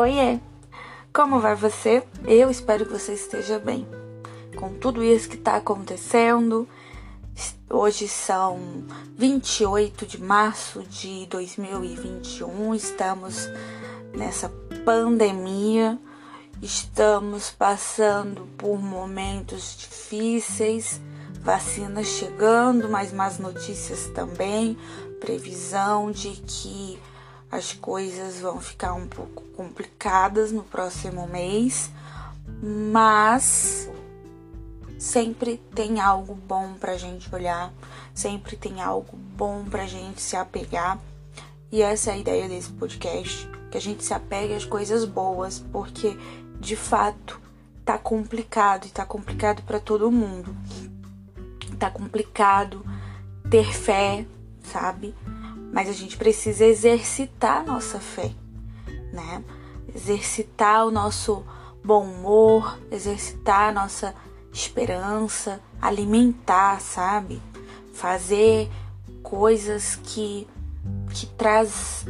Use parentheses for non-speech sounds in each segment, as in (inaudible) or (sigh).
Oiê! Como vai você? Eu espero que você esteja bem. Com tudo isso que está acontecendo, hoje são 28 de março de 2021, estamos nessa pandemia, estamos passando por momentos difíceis, vacinas chegando, mas más notícias também, previsão de que as coisas vão ficar um pouco complicadas no próximo mês, mas sempre tem algo bom pra gente olhar, sempre tem algo bom pra gente se apegar. E essa é a ideia desse podcast, que a gente se apegue às coisas boas, porque de fato tá complicado e tá complicado para todo mundo. Tá complicado ter fé, sabe? Mas a gente precisa exercitar nossa fé, né? Exercitar o nosso bom humor, exercitar a nossa esperança, alimentar, sabe? Fazer coisas que que traz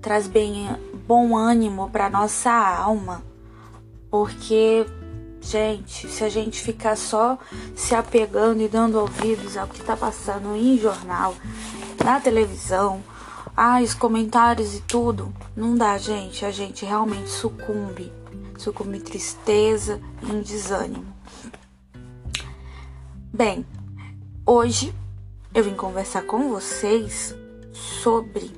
traz bem bom ânimo para nossa alma, porque gente, se a gente ficar só se apegando e dando ouvidos ao que está passando em jornal, na televisão, ah, os comentários e tudo, não dá, gente. A gente realmente sucumbe. Sucumbe tristeza e em desânimo. Bem, hoje eu vim conversar com vocês sobre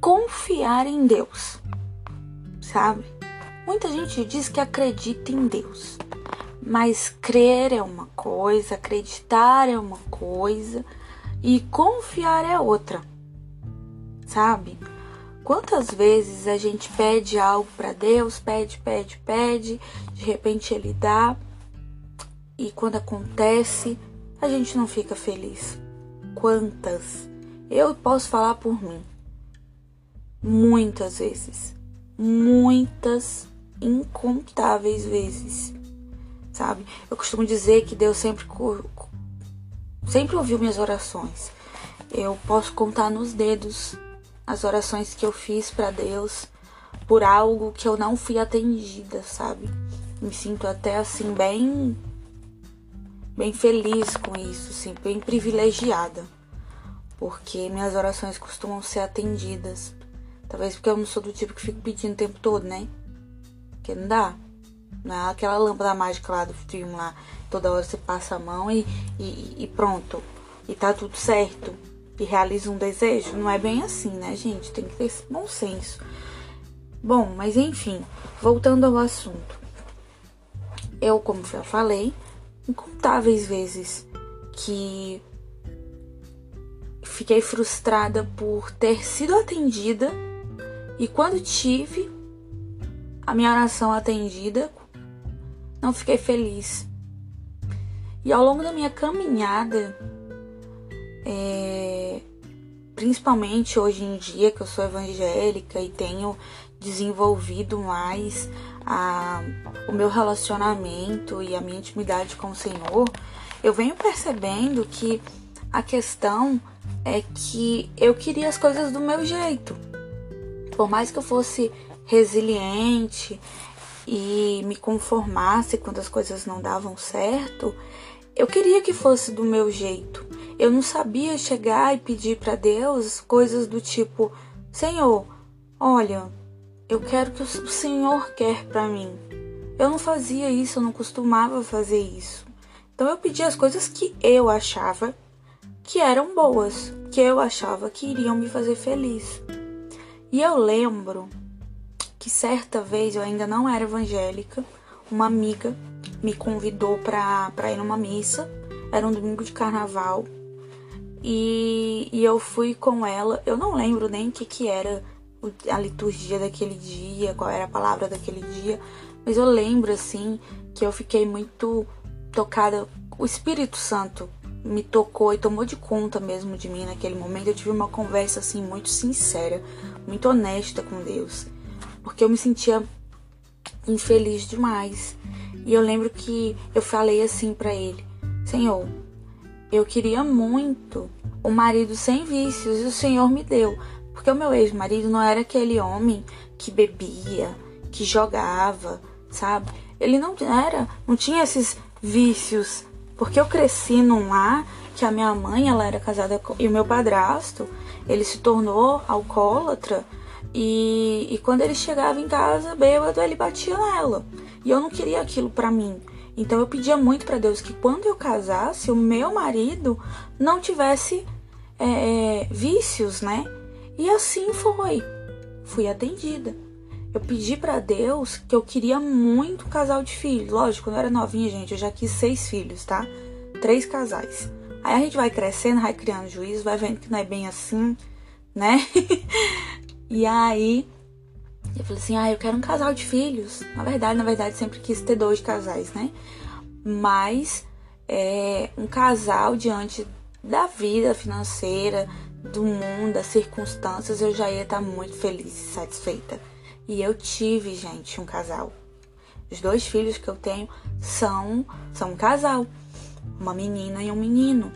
confiar em Deus, sabe? Muita gente diz que acredita em Deus, mas crer é uma coisa, acreditar é uma coisa e confiar é outra. Sabe? Quantas vezes a gente pede algo para Deus, pede, pede, pede, de repente ele dá e quando acontece, a gente não fica feliz. Quantas? Eu posso falar por mim. Muitas vezes. Muitas incontáveis vezes sabe? Eu costumo dizer que Deus sempre sempre ouviu minhas orações. Eu posso contar nos dedos as orações que eu fiz para Deus por algo que eu não fui atendida, sabe? Me sinto até assim bem bem feliz com isso, assim, bem privilegiada. Porque minhas orações costumam ser atendidas. Talvez porque eu não sou do tipo que fico pedindo o tempo todo, né? Que não dá. Não é aquela lâmpada mágica lá do filme lá. Toda hora você passa a mão e, e, e pronto. E tá tudo certo. E realiza um desejo. Não é bem assim, né, gente? Tem que ter esse bom senso. Bom, mas enfim, voltando ao assunto. Eu, como já falei, incontáveis vezes que fiquei frustrada por ter sido atendida e quando tive a minha oração atendida, não fiquei feliz. E ao longo da minha caminhada, é, principalmente hoje em dia que eu sou evangélica e tenho desenvolvido mais a, o meu relacionamento e a minha intimidade com o Senhor, eu venho percebendo que a questão é que eu queria as coisas do meu jeito. Por mais que eu fosse resiliente, e me conformasse quando as coisas não davam certo, eu queria que fosse do meu jeito. Eu não sabia chegar e pedir para Deus coisas do tipo: Senhor, olha, eu quero que o Senhor quer para mim. Eu não fazia isso, eu não costumava fazer isso. Então eu pedia as coisas que eu achava que eram boas, que eu achava que iriam me fazer feliz. E eu lembro que certa vez eu ainda não era evangélica, uma amiga me convidou para ir numa missa, era um domingo de carnaval, e, e eu fui com ela, eu não lembro nem o que, que era a liturgia daquele dia, qual era a palavra daquele dia, mas eu lembro assim que eu fiquei muito tocada, o Espírito Santo me tocou e tomou de conta mesmo de mim naquele momento. Eu tive uma conversa assim muito sincera, muito honesta com Deus porque eu me sentia infeliz demais. E eu lembro que eu falei assim para ele: Senhor, eu queria muito um marido sem vícios e o Senhor me deu. Porque o meu ex-marido não era aquele homem que bebia, que jogava, sabe? Ele não era, não tinha esses vícios. Porque eu cresci num lar que a minha mãe, ela era casada com, e o meu padrasto, ele se tornou alcoólatra e, e quando ele chegava em casa bêbado, ele batia nela. E eu não queria aquilo para mim. Então eu pedia muito para Deus que quando eu casasse, o meu marido não tivesse é, é, vícios, né? E assim foi. Fui atendida. Eu pedi para Deus que eu queria muito casal de filhos. Lógico, quando eu era novinha, gente, eu já quis seis filhos, tá? Três casais. Aí a gente vai crescendo, vai criando juízo, vai vendo que não é bem assim, né? (laughs) e aí eu falei assim, ah, eu quero um casal de filhos. Na verdade, na verdade, sempre quis ter dois casais, né? Mas é, um casal diante da vida financeira, do mundo, das circunstâncias, eu já ia estar muito feliz e satisfeita. E eu tive, gente, um casal. Os dois filhos que eu tenho são, são um casal. Uma menina e um menino.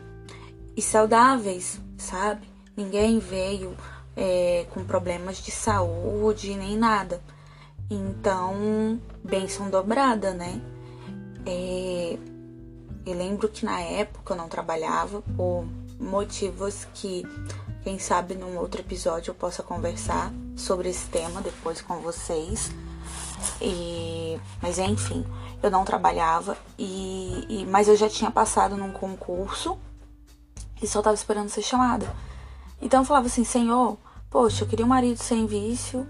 E saudáveis, sabe? Ninguém veio é, com problemas de saúde nem nada. Então, bênção dobrada, né? É, eu lembro que na época eu não trabalhava por motivos que, quem sabe, num outro episódio eu possa conversar sobre esse tema depois com vocês. E, mas enfim, eu não trabalhava e, e mas eu já tinha passado num concurso e só tava esperando ser chamada. Então eu falava assim, Senhor, Poxa, eu queria um marido sem vício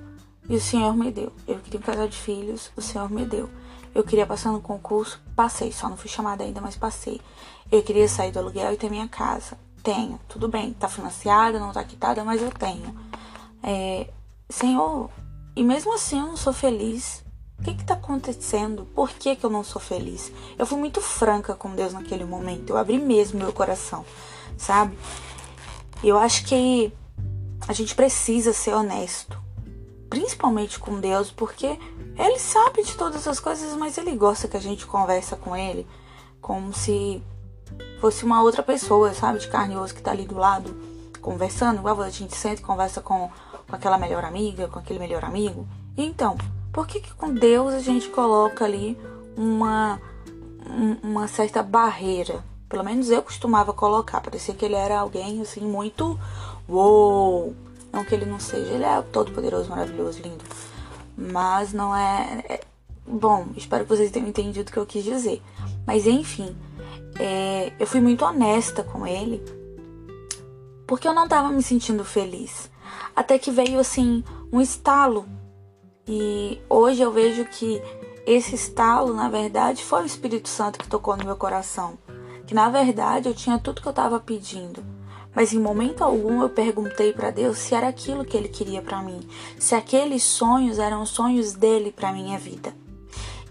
e o Senhor me deu. Eu queria um casal de filhos, o Senhor me deu. Eu queria passar no concurso, passei, só não fui chamada ainda, mas passei. Eu queria sair do aluguel e ter minha casa. Tenho, tudo bem, tá financiada, não tá quitada, mas eu tenho. É, Senhor, e mesmo assim eu não sou feliz. O que que tá acontecendo? Por que que eu não sou feliz? Eu fui muito franca com Deus naquele momento. Eu abri mesmo meu coração, sabe? Eu acho que a gente precisa ser honesto, principalmente com Deus, porque Ele sabe de todas as coisas, mas Ele gosta que a gente conversa com Ele como se fosse uma outra pessoa, sabe, de carne e osso que tá ali do lado, conversando, igual a gente sente conversa com, com aquela melhor amiga, com aquele melhor amigo. Então, por que, que com Deus a gente coloca ali uma, uma certa barreira? Pelo menos eu costumava colocar, parecia que ele era alguém assim muito uou. Não que ele não seja, ele é todo poderoso, maravilhoso, lindo. Mas não é, é, Bom, espero que vocês tenham entendido o que eu quis dizer. Mas enfim, é, eu fui muito honesta com ele. Porque eu não tava me sentindo feliz. Até que veio assim um estalo. E hoje eu vejo que esse estalo, na verdade, foi o Espírito Santo que tocou no meu coração. Que na verdade eu tinha tudo que eu tava pedindo mas em momento algum eu perguntei para Deus se era aquilo que ele queria para mim, se aqueles sonhos eram sonhos dele para minha vida.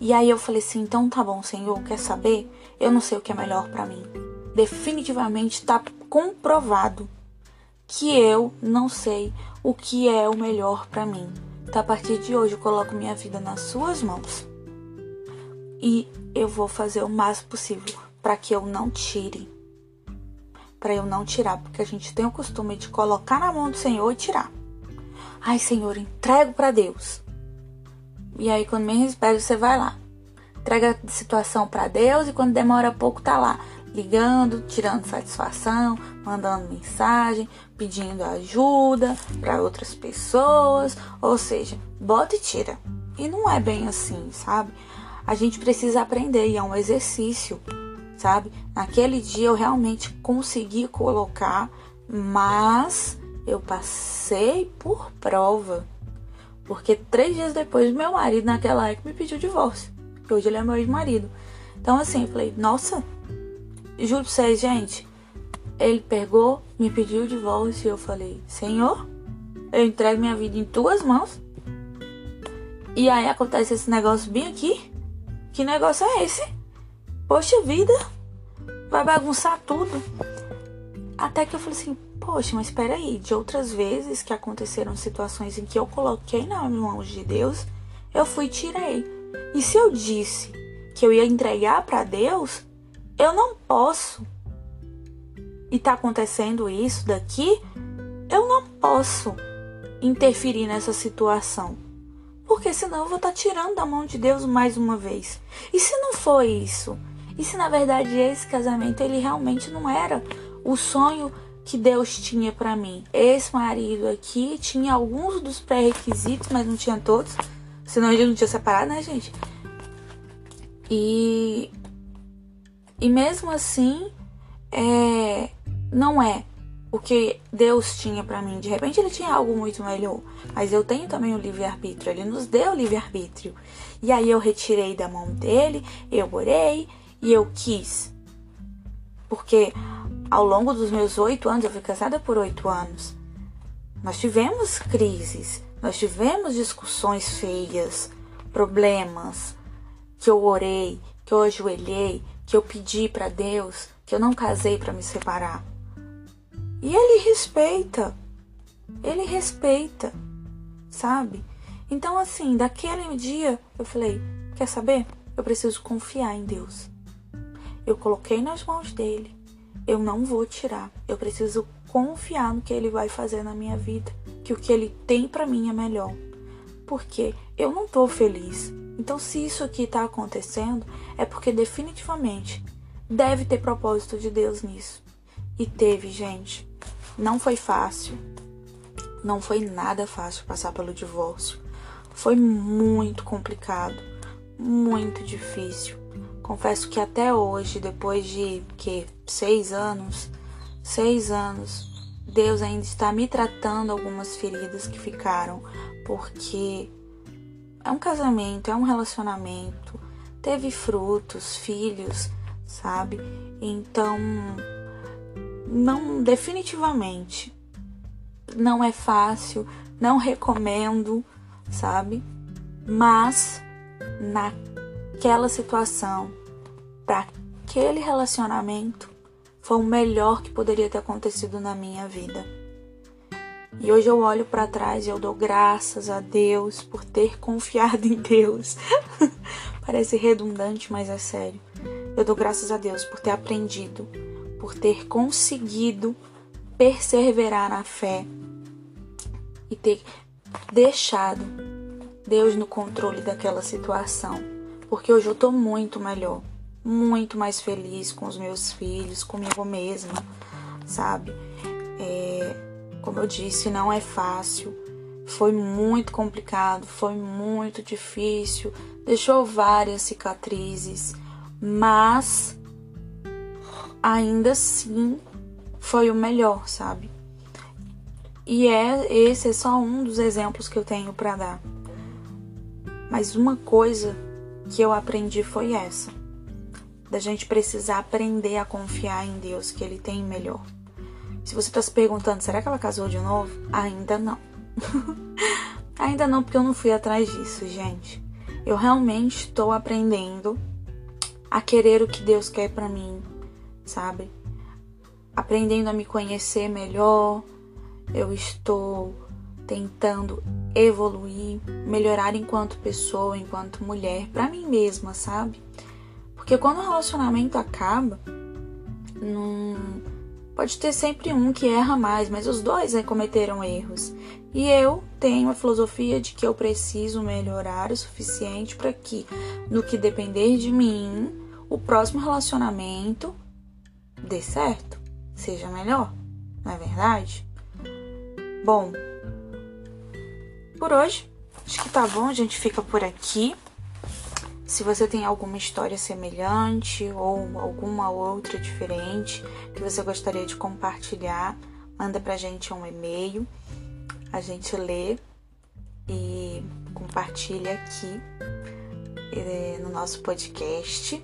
E aí eu falei assim: "Então tá bom, Senhor, quer saber? Eu não sei o que é melhor para mim. Definitivamente está comprovado que eu não sei o que é o melhor para mim. Então, a partir de hoje eu coloco minha vida nas suas mãos. E eu vou fazer o máximo possível para que eu não tire para eu não tirar, porque a gente tem o costume de colocar na mão do Senhor e tirar. Ai, Senhor, entrego para Deus. E aí, quando me espera, você vai lá, entrega a situação para Deus e quando demora pouco, tá lá, ligando, tirando satisfação, mandando mensagem, pedindo ajuda para outras pessoas, ou seja, bota e tira. E não é bem assim, sabe? A gente precisa aprender e é um exercício sabe? Naquele dia eu realmente consegui colocar, mas eu passei por prova. Porque três dias depois, meu marido, naquela época, me pediu divórcio. Que hoje ele é meu ex-marido. Então, assim, eu falei, nossa, juro pra vocês, gente. Ele pegou, me pediu divórcio e eu falei, Senhor, eu entrego minha vida em tuas mãos. E aí acontece esse negócio bem aqui. Que negócio é esse? Poxa vida, vai bagunçar tudo. Até que eu falei assim, poxa, mas espera aí, de outras vezes que aconteceram situações em que eu coloquei nas mãos de Deus, eu fui e tirei. E se eu disse que eu ia entregar para Deus, eu não posso. E tá acontecendo isso daqui, eu não posso interferir nessa situação. Porque senão eu vou estar tá tirando da mão de Deus mais uma vez. E se não foi isso? E se na verdade esse casamento ele realmente não era o sonho que Deus tinha para mim? Esse marido aqui tinha alguns dos pré-requisitos, mas não tinha todos. Senão ele não tinha separado, né, gente? E e mesmo assim, é, não é o que Deus tinha para mim. De repente ele tinha algo muito melhor, mas eu tenho também o livre-arbítrio. Ele nos deu o livre-arbítrio. E aí eu retirei da mão dele, eu orei e eu quis. Porque ao longo dos meus oito anos, eu fui casada por oito anos, nós tivemos crises, nós tivemos discussões feias, problemas, que eu orei, que eu ajoelhei, que eu pedi para Deus, que eu não casei para me separar. E ele respeita. Ele respeita, sabe? Então, assim, daquele dia eu falei: quer saber? Eu preciso confiar em Deus. Eu coloquei nas mãos dele. Eu não vou tirar. Eu preciso confiar no que ele vai fazer na minha vida, que o que ele tem para mim é melhor. Porque eu não tô feliz. Então, se isso aqui tá acontecendo, é porque definitivamente deve ter propósito de Deus nisso. E teve, gente. Não foi fácil. Não foi nada fácil passar pelo divórcio. Foi muito complicado, muito difícil. Confesso que até hoje, depois de que seis anos, seis anos, Deus ainda está me tratando algumas feridas que ficaram, porque é um casamento, é um relacionamento, teve frutos, filhos, sabe? Então não definitivamente não é fácil, não recomendo, sabe? Mas naquela situação, para aquele relacionamento, foi o melhor que poderia ter acontecido na minha vida. E hoje eu olho para trás e eu dou graças a Deus por ter (laughs) confiado em Deus. (laughs) Parece redundante, mas é sério. Eu dou graças a Deus por ter aprendido por ter conseguido perseverar na fé e ter deixado Deus no controle daquela situação. Porque hoje eu tô muito melhor, muito mais feliz com os meus filhos, comigo mesma, sabe? É, como eu disse, não é fácil, foi muito complicado, foi muito difícil, deixou várias cicatrizes, mas ainda assim foi o melhor, sabe? E é esse é só um dos exemplos que eu tenho para dar. Mas uma coisa que eu aprendi foi essa: da gente precisar aprender a confiar em Deus, que Ele tem melhor. Se você está se perguntando, será que ela casou de novo? Ainda não. (laughs) Ainda não, porque eu não fui atrás disso, gente. Eu realmente estou aprendendo a querer o que Deus quer para mim, sabe? Aprendendo a me conhecer melhor, eu estou tentando evoluir, melhorar enquanto pessoa, enquanto mulher, para mim mesma, sabe? Porque quando o relacionamento acaba, não pode ter sempre um que erra mais, mas os dois cometeram erros. E eu tenho a filosofia de que eu preciso melhorar o suficiente para que, no que depender de mim, o próximo relacionamento dê certo, seja melhor, não é verdade? Bom, por hoje acho que tá bom, a gente fica por aqui. Se você tem alguma história semelhante ou alguma outra diferente que você gostaria de compartilhar, manda pra gente um e-mail. A gente lê e compartilha aqui eh, no nosso podcast.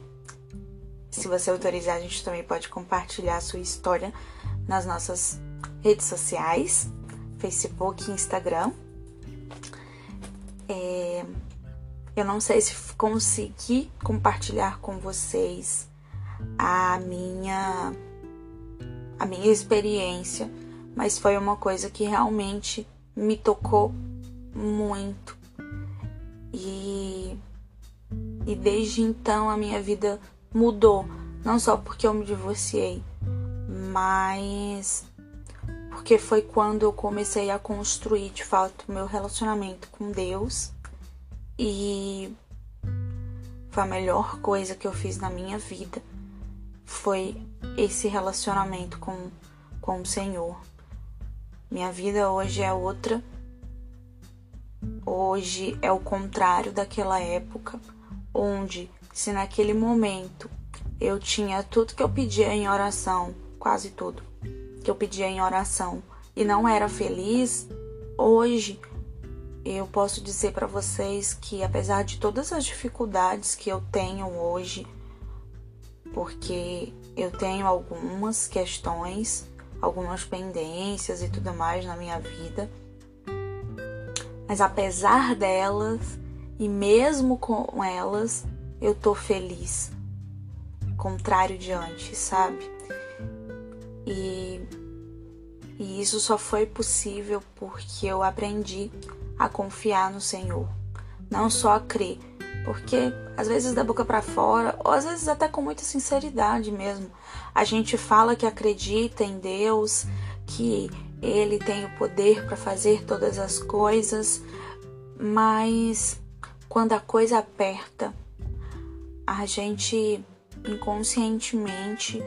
Se você autorizar, a gente também pode compartilhar a sua história nas nossas redes sociais, Facebook e Instagram. É, eu não sei se consegui compartilhar com vocês a minha a minha experiência, mas foi uma coisa que realmente me tocou muito. E, e desde então a minha vida mudou, não só porque eu me divorciei, mas porque foi quando eu comecei a construir de fato meu relacionamento com Deus e foi a melhor coisa que eu fiz na minha vida foi esse relacionamento com, com o Senhor. Minha vida hoje é outra. Hoje é o contrário daquela época, onde, se naquele momento eu tinha tudo que eu pedia em oração, quase tudo que eu pedia em oração, e não era feliz, hoje eu posso dizer para vocês que apesar de todas as dificuldades que eu tenho hoje, porque eu tenho algumas questões, algumas pendências e tudo mais na minha vida, mas apesar delas e mesmo com elas, eu tô feliz. Contrário de antes, sabe? E, e isso só foi possível porque eu aprendi a confiar no Senhor, não só a crer, porque às vezes da boca para fora, ou às vezes até com muita sinceridade mesmo, a gente fala que acredita em Deus, que ele tem o poder para fazer todas as coisas, mas quando a coisa aperta, a gente inconscientemente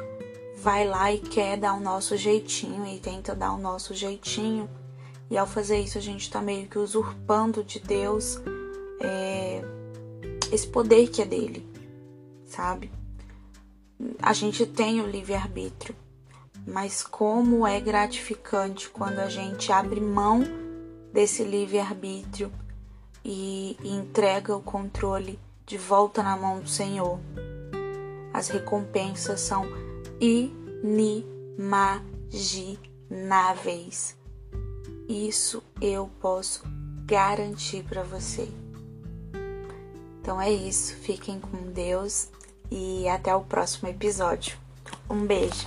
vai lá e quer dar o nosso jeitinho e tenta dar o nosso jeitinho. E ao fazer isso, a gente está meio que usurpando de Deus é, esse poder que é dele, sabe? A gente tem o livre-arbítrio, mas como é gratificante quando a gente abre mão desse livre-arbítrio e, e entrega o controle de volta na mão do Senhor. As recompensas são inimagináveis. Isso eu posso garantir para você. Então é isso, fiquem com Deus e até o próximo episódio. Um beijo.